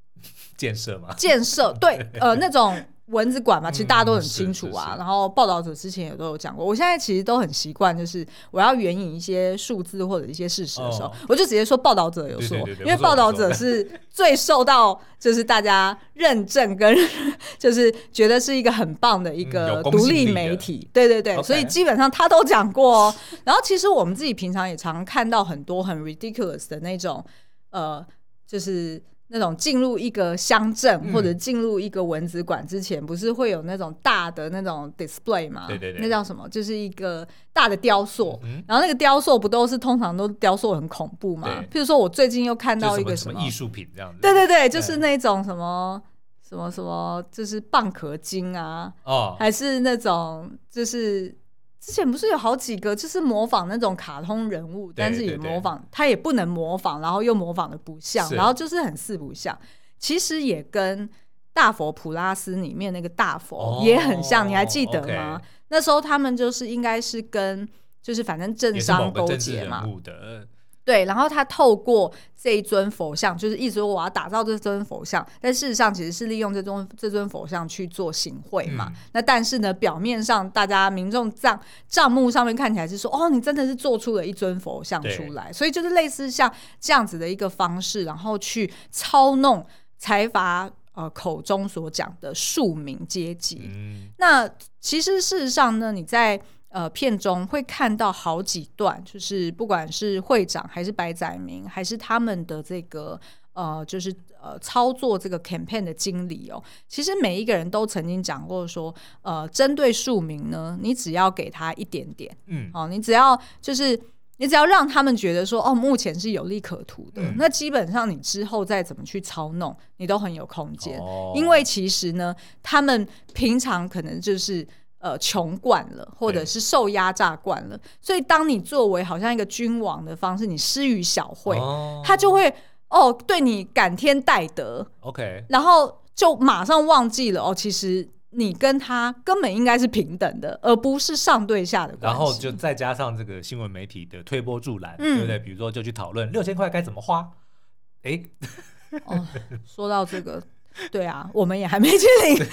建设嘛？建设对，呃，那种。蚊子馆嘛，其实大家都很清楚啊。嗯、然后报道者之前也都有讲过。我现在其实都很习惯，就是我要援引一些数字或者一些事实的时候，哦、我就直接说报道者有说，对对对对，因为报道者是最受到就是大家认证跟 就是觉得是一个很棒的一个独立媒体。嗯、对对对所以基本上他都讲过哦。然后其实我们自己平常也常看到很多很 ridiculous 的那种呃，就是。那种进入一个乡镇或者进入一个文子馆之前，不是会有那种大的那种 display 吗？对对对，那叫什么？就是一个大的雕塑。嗯、然后那个雕塑不都是通常都雕塑很恐怖吗？对譬如说，我最近又看到一个什么艺术品这样子。对对对，就是那种什么什么什么，就是蚌壳精啊，哦，还是那种就是。之前不是有好几个，就是模仿那种卡通人物，但是也模仿他也不能模仿，然后又模仿的不像，然后就是很四不像。其实也跟大佛普拉斯里面那个大佛也很像，哦、你还记得吗那时候他们就是应该是跟就是反正政商勾结嘛。对，然后他透过这一尊佛像，就是一直说我要打造这尊佛像，但事实上其实是利用这尊这尊佛像去做行贿嘛。嗯、那但是呢，表面上大家民众账账目上面看起来是说，哦，你真的是做出了一尊佛像出来，所以就是类似像这样子的一个方式，然后去操弄财阀呃口中所讲的庶民阶级。嗯、那其实事实上呢，你在。呃，片中会看到好几段，就是不管是会长还是白载明，还是他们的这个呃，就是呃操作这个 campaign 的经理哦，其实每一个人都曾经讲过说，呃，针对庶民呢，你只要给他一点点，嗯，哦，你只要就是你只要让他们觉得说，哦，目前是有利可图的，嗯、那基本上你之后再怎么去操弄，你都很有空间，哦、因为其实呢，他们平常可能就是。呃，穷惯了，或者是受压榨惯了，所以当你作为好像一个君王的方式，你施予小惠，哦、他就会哦对你感天戴德，OK，然后就马上忘记了哦，其实你跟他根本应该是平等的，而不是上对下的关系。然后就再加上这个新闻媒体的推波助澜，嗯、对不对？比如说就去讨论六千块该怎么花，哎，哦，说到这个。对啊，我们也还没去领。对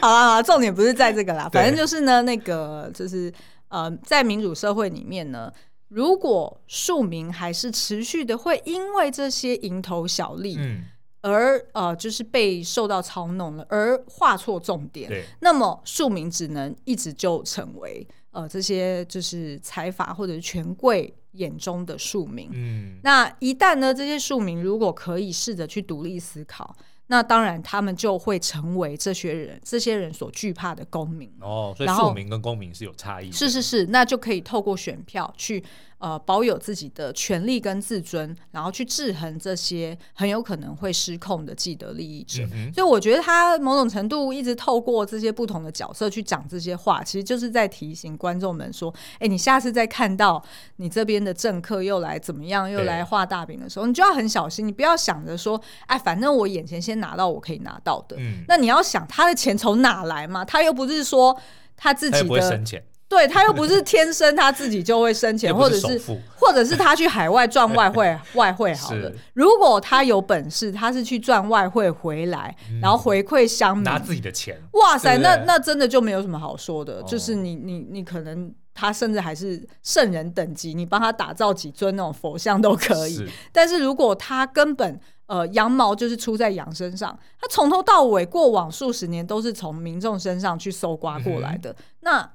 好啦，重点不是在这个啦，反正就是呢，那个就是呃，在民主社会里面呢，如果庶民还是持续的会因为这些蝇头小利，嗯，而呃，就是被受到操弄了，而画错重点，对那么庶民只能一直就成为呃这些就是财阀或者是权贵眼中的庶民。嗯，那一旦呢，这些庶民如果可以试着去独立思考。那当然，他们就会成为这些人、这些人所惧怕的公民哦。所以，庶民跟公民是有差异的。是是是，那就可以透过选票去。呃，保有自己的权利跟自尊，然后去制衡这些很有可能会失控的既得利益者。嗯、所以我觉得他某种程度一直透过这些不同的角色去讲这些话，其实就是在提醒观众们说：哎，你下次再看到你这边的政客又来怎么样，又来画大饼的时候，你就要很小心，你不要想着说：哎，反正我眼前先拿到我可以拿到的。嗯、那你要想他的钱从哪来嘛？他又不是说他自己的。对，他又不是天生他自己就会生钱，或者是或者是他去海外赚外汇 外汇好了。如果他有本事，他是去赚外汇回来，然后回馈乡民，拿自己的钱。哇塞，那那真的就没有什么好说的。就是你你你可能他甚至还是圣人等级，你帮他打造几尊那种佛像都可以。但是如果他根本呃羊毛就是出在羊身上，他从头到尾过往数十年都是从民众身上去搜刮过来的，那。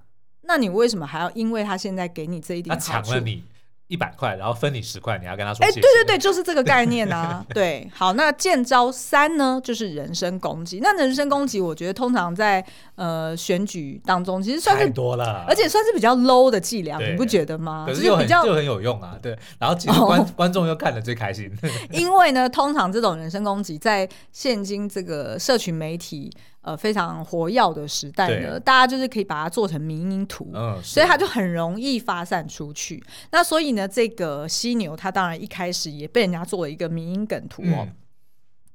那你为什么还要因为他现在给你这一点好处？一百块，然后分你十块，你要跟他说。哎，对对对，就是这个概念啊。对，好，那见招三呢，就是人身攻击。那人身攻击，我觉得通常在呃选举当中，其实算是多了，而且算是比较 low 的伎俩，你不觉得吗？可是又很就很有用啊。对，然后其实观 观众又看得最开心。因为呢，通常这种人身攻击，在现今这个社群媒体呃非常活跃的时代呢，大家就是可以把它做成民音图，嗯，所以它就很容易发散出去。那所以呢，这个犀牛，它当然一开始也被人家做了一个民音梗图哦。嗯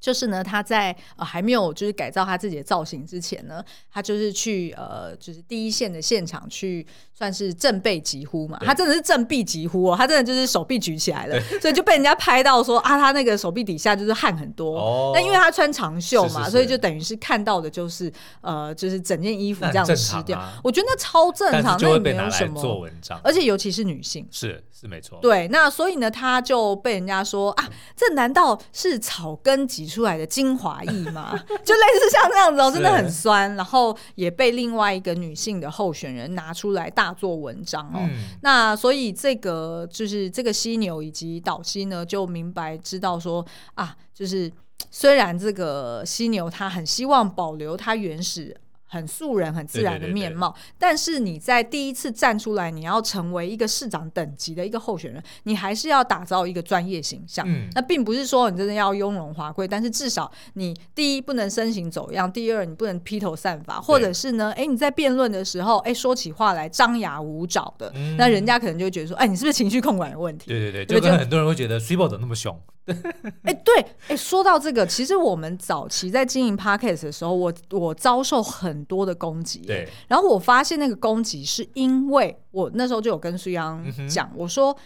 就是呢，他在呃还没有就是改造他自己的造型之前呢，他就是去呃就是第一线的现场去算是振臂疾呼嘛，他真的是正臂疾呼哦，他真的就是手臂举起来了，所以就被人家拍到说啊，他那个手臂底下就是汗很多。哦，那因为他穿长袖嘛，是是是所以就等于是看到的就是呃就是整件衣服这样湿掉。啊、我觉得那超正常，那也没有什么做文章，而且尤其是女性，是是没错。对，那所以呢，他就被人家说啊，这难道是草根挤？出来的精华液吗，就类似像这样子哦，真的很酸，然后也被另外一个女性的候选人拿出来大做文章哦。嗯、那所以这个就是这个犀牛以及岛西呢，就明白知道说啊，就是虽然这个犀牛它很希望保留它原始。很素人、很自然的面貌。对对对对，但是你在第一次站出来，你要成为一个市长等级的一个候选人，你还是要打造一个专业形象。嗯，那并不是说你真的要雍容华贵，但是至少你第一不能身形走样，第二你不能披头散发，或者是呢，哎，你在辩论的时候，哎，说起话来张牙舞爪的，嗯、那人家可能就会觉得说，哎，你是不是情绪控管有问题？对对对，就跟很多人会觉得 s i b o 怎么那么凶？哎，对，哎，说到这个，其实我们早期在经营 Podcast 的时候，我我遭受很多的攻击。对，然后我发现那个攻击是因为我那时候就有跟苏央讲，我说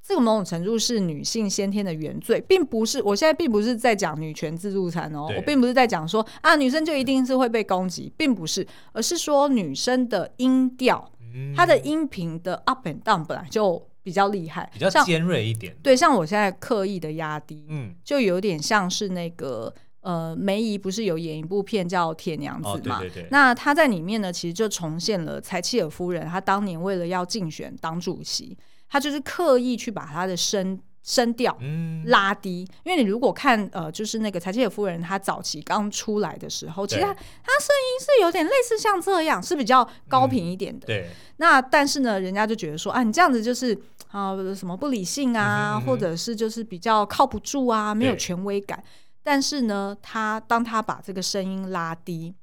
这个某种程度是女性先天的原罪，并不是我现在并不是在讲女权自助餐哦，我并不是在讲说啊女生就一定是会被攻击，并不是，而是说女生的音调，她的音频的 up and down 本来就。比较厉害，比较尖锐一点。对，像我现在刻意的压低，嗯，就有点像是那个呃，梅姨不是有演一部片叫《铁娘子》嘛？哦、对对对。那她在里面呢，其实就重现了柴契尔夫人，她当年为了要竞选党主席，她就是刻意去把她的声声调拉低。嗯、因为你如果看呃，就是那个柴契尔夫人，她早期刚出来的时候，其实她声音是有点类似像这样，是比较高频一点的。嗯、对。那但是呢，人家就觉得说啊，你这样子就是。啊，什么不理性啊，嗯哼嗯哼，或者是就是比较靠不住啊，没有权威感。但是呢，他当他把这个声音拉低，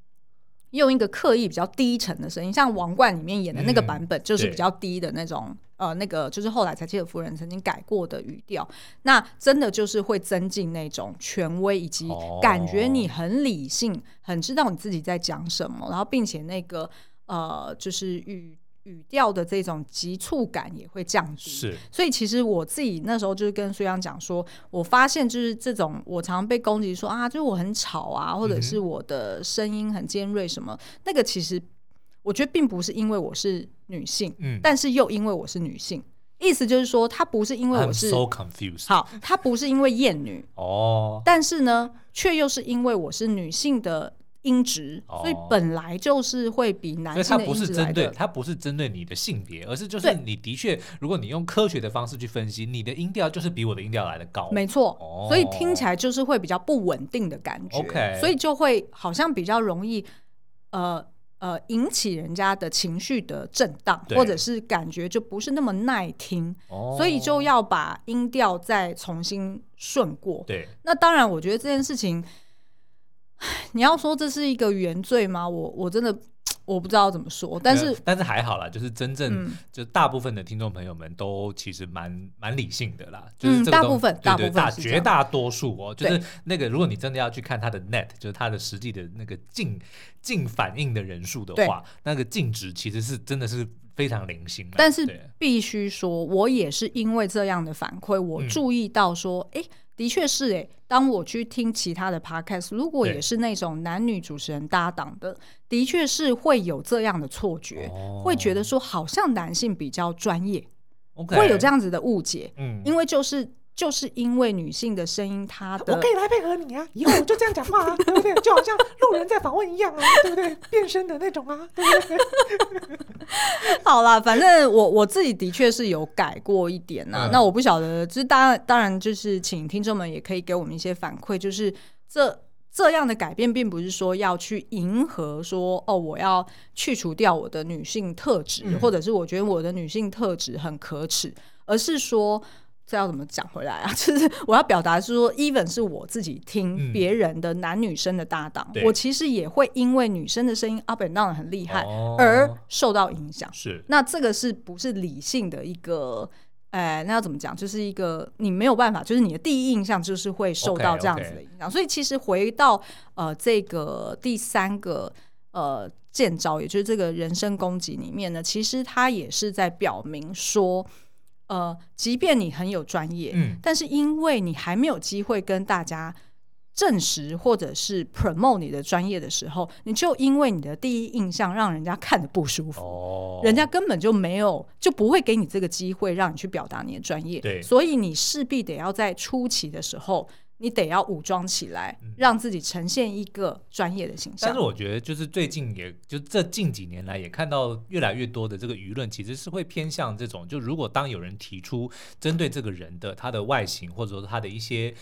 用一个刻意比较低沉的声音，像《王冠》里面演的那个版本，就是比较低的那种，嗯、呃，那个就是后来柴契尔夫人曾经改过的语调。那真的就是会增进那种权威，以及感觉你很理性，哦、很知道你自己在讲什么，然后并且那个呃，就是语。语调的这种急促感也会降低，是，所以其实我自己那时候就是跟苏阳讲说，我发现就是这种我常常被攻击说啊，就是我很吵啊，或者是我的声音很尖锐什么，嗯、那个其实我觉得并不是因为我是女性，嗯，但是又因为我是女性，意思就是说，她不是因为我是 so confused，好，她不是因为厌女哦，但是呢，却又是因为我是女性的。音质，所以本来就是会比男性它不是针对，它不是针对你的性别，而是就是你的确，如果你用科学的方式去分析，你的音调就是比我的音调来的高。没错，所以听起来就是会比较不稳定的感觉。OK，所以就会好像比较容易，呃呃，引起人家的情绪的震荡，或者是感觉就不是那么耐听。所以就要把音调再重新顺过。对，那当然，我觉得这件事情。你要说这是一个原罪吗？我我真的 我不知道怎么说，但是但是还好啦，就是真正、嗯、就大部分的听众朋友们都其实蛮蛮理性的啦，就是这个、嗯、大部分对对大绝大多数哦，就是那个如果你真的要去看他的 net，就是他的实际的那个净净反应的人数的话，那个净值其实是真的是非常零星的。但是必须说，我也是因为这样的反馈，我注意到说，哎、嗯。的确是诶，当我去听其他的 podcast，如果也是那种男女主持人搭档的，的确是会有这样的错觉，哦、会觉得说好像男性比较专业会有这样子的误解，嗯，因为就是。就是因为女性的声音，她的我可以来配合你啊，以后我就这样讲话啊，对不对？就好像路人在访问一样啊，对不对？变身的那种啊，对不对？好啦，反正我我自己的确是有改过一点呐、啊。嗯、那我不晓得，就是当然当然就是请听众们也可以给我们一些反馈，就是这这样的改变，并不是说要去迎合说哦，我要去除掉我的女性特质，嗯、或者是我觉得我的女性特质很可耻，而是说。这要怎么讲回来啊？就是我要表达是说，even 是我自己听别人的男女生的搭档，嗯、我其实也会因为女生的声音 up and down 很厉害而受到影响。是，那这个是不是理性的一个？哎，那要怎么讲？就是一个你没有办法，就是你的第一印象就是会受到这样子的影响。Okay, okay. 所以其实回到呃这个第三个呃见招，也就是这个人身攻击里面呢，其实它也是在表明说。呃，即便你很有专业，嗯，但是因为你还没有机会跟大家证实或者是 promote 你的专业的时候，你就因为你的第一印象让人家看得不舒服，哦，人家根本就没有就不会给你这个机会让你去表达你的专业，对，所以你势必得要在初期的时候。你得要武装起来，让自己呈现一个专业的形象。但是我觉得，就是最近也，也就这近几年来，也看到越来越多的这个舆论，其实是会偏向这种。就如果当有人提出针对这个人的他的外形，或者说他的一些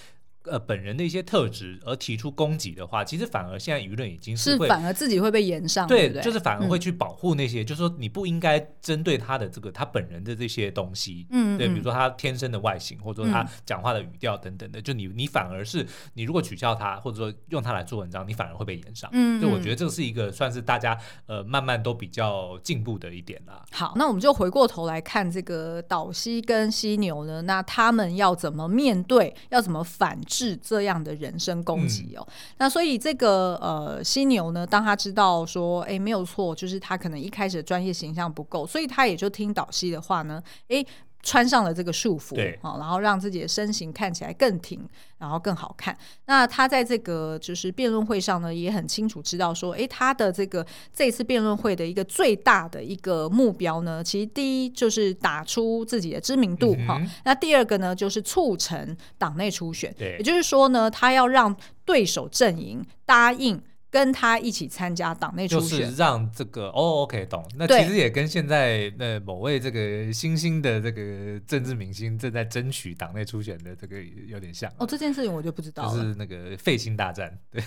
呃本人的一些特质而提出攻击的话，其实反而现在舆论已经是会是反而自己会被延上，对，对对？就是反而会去保护那些，嗯、就是说你不应该针对他的这个他本人的这些东西，嗯，对，比如说他天生的外形，或者说他讲话的语调等等的，嗯、就你你反而是你如果取笑他，或者说用他来做文章，你反而会被延上，嗯，就我觉得这是一个算是大家呃慢慢都比较进步的一点啦。好，那我们就回过头来看这个岛西跟犀牛呢，那他们要怎么面对，要怎么反制这样的人身攻击哦？嗯、那所以这个呃犀牛呢，当他知道说，哎，没有错，就是他可能一开始的专业形象不够，所以他也就听导师的话呢，哎。穿上了这个束缚，对然后让自己的身形看起来更挺，然后更好看。那他在这个就是辩论会上呢，也很清楚知道说，诶，他的这个这次辩论会的一个最大的一个目标呢，其实第一就是打出自己的知名度哈、嗯哦。那第二个呢，就是促成党内初选，对也就是说呢，他要让对手阵营答应。跟他一起参加党内初选，就是让这个哦，OK，懂。那其实也跟现在呃某位这个新兴的这个政治明星正在争取党内初选的这个有点像哦。这件事情我就不知道了，就是那个废心大战，对。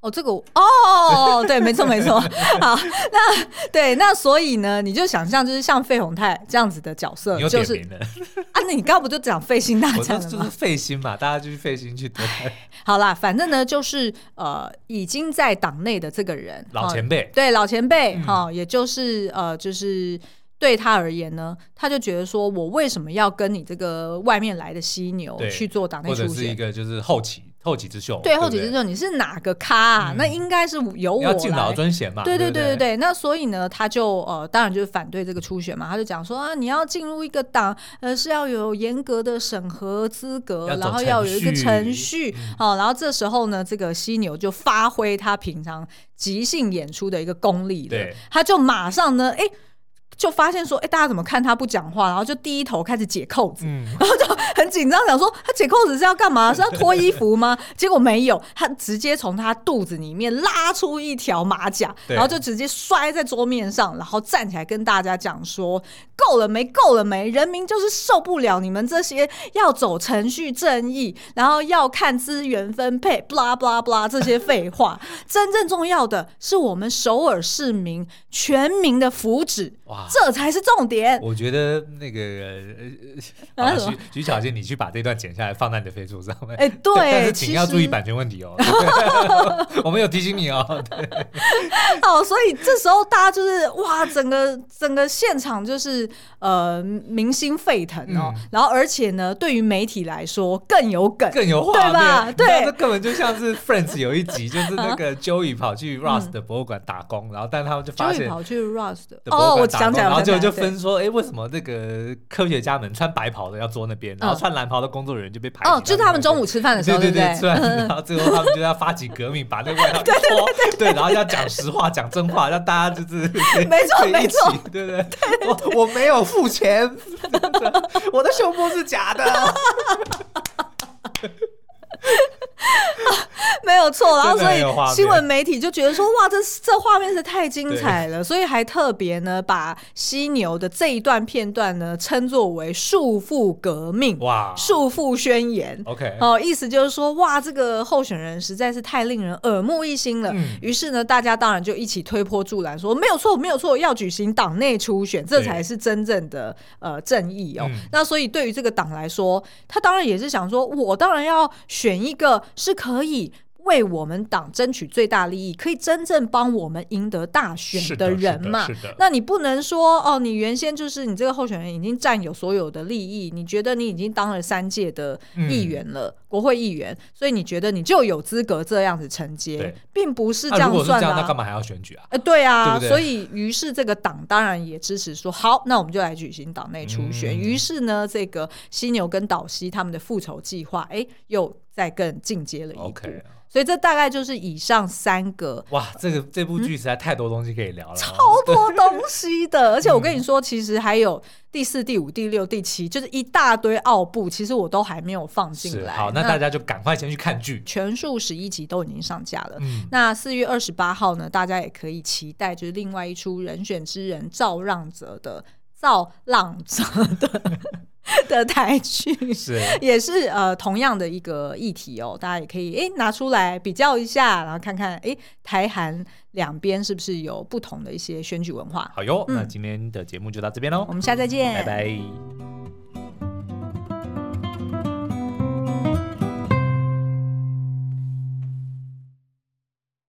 哦，这个哦，对，没错没错。好，那对，那所以呢，你就想象就是像费宏泰这样子的角色，就是啊，那你刚刚不就讲费心大战 了吗？就是费心嘛，大家就是费心去对。好啦，反正呢，就是呃，已经在党内的这个人，老前辈，对老前辈，哈、嗯，也就是呃，就是对他而言呢，他就觉得说，我为什么要跟你这个外面来的犀牛去做党内出选？或者是一个就是后期。后起之秀，对，后起之秀，你是哪个咖啊？那应该是由我来敬老尊贤嘛。对对对对对，那所以呢，他就呃，当然就是反对这个初选嘛。他就讲说啊，你要进入一个党，呃，是要有严格的审核资格，然后要有一个程序。好，然后这时候呢，这个犀牛就发挥他平常即兴演出的一个功力了，他就马上呢，哎。就发现说，哎、欸，大家怎么看他不讲话？然后就低头开始解扣子，嗯、然后就很紧张，想说他解扣子是要干嘛？是要脱衣服吗？结果没有，他直接从他肚子里面拉出一条马甲，然后就直接摔在桌面上，然后站起来跟大家讲说：“够了没？够了没？人民就是受不了你们这些要走程序正义，然后要看资源分配，blah blah blah 这些废话。真正重要的是我们首尔市民全民的福祉。”哇，这才是重点。我觉得那个呃，徐徐巧芯，你去把这段剪下来，放在你的 Facebook 上面。哎，对，但是请要注意版权问题哦。我们有提醒你哦。对。好，所以这时候大家就是哇，整个整个现场就是呃，明星沸腾哦。然后而且呢，对于媒体来说更有梗，更有画面，对吧？对，这根本就像是 Friends 有一集，就是那个 Joey 跑去 russ 的博物馆打工，然后但他们就发现跑去 russ 的哦，我。然后就就分说，哎，为什么这个科学家们穿白袍的要坐那边，然后穿蓝袍的工作人员就被排挤？哦，就是他们中午吃饭的时候，对对对，吃完然后最后他们就要发起革命，把那个外套脱，对，然后要讲实话，讲真话，让大家就是 没错没错，对不对？我我没有付钱，我的胸部是假的。没有错，然后所以新闻媒体就觉得说，哇，这这画面是太精彩了，所以还特别呢把犀牛的这一段片段呢称作为束缚革命，哇，束缚宣言，OK，哦，意思就是说，哇，这个候选人实在是太令人耳目一新了。嗯、于是呢，大家当然就一起推波助澜，说没有错，没有错，要举行党内初选，这才是真正的呃正义哦。嗯、那所以对。于这个党来说，他当然也是想说，我当然要选一个是可以。为我们党争取最大利益，可以真正帮我们赢得大选的人嘛？那你不能说哦，你原先就是你这个候选人已经占有所有的利益，你觉得你已经当了三届的议员了，嗯、国会议员，所以你觉得你就有资格这样子承接，并不是这样算的、啊。那干嘛还要选举啊？哎，对啊，对对，所以于是这个党当然也支持说，好，那我们就来举行党内初选。嗯、于是呢，这个犀牛跟岛西他们的复仇计划，哎，又再更进阶了一步。Okay. 所以这大概就是以上三个哇，这个这部剧实在太多东西可以聊了，超多 东西的。而且我跟你说，其实还有第四、第五、第六、第七，就是一大堆奥布，其实我都还没有放进来。好，那大家就赶快先去看剧，全数十一集都已经上架了。嗯，那四月二十八号呢，大家也可以期待，就是另外一出人选之人赵让泽的造浪者的。的台剧。是。也是呃同样的一个议题哦，大家也可以诶拿出来比较一下，然后看看诶台韩两边是不是有不同的一些选举文化。好哟，嗯、那今天的节目就到这边喽，我们下次再见，拜拜。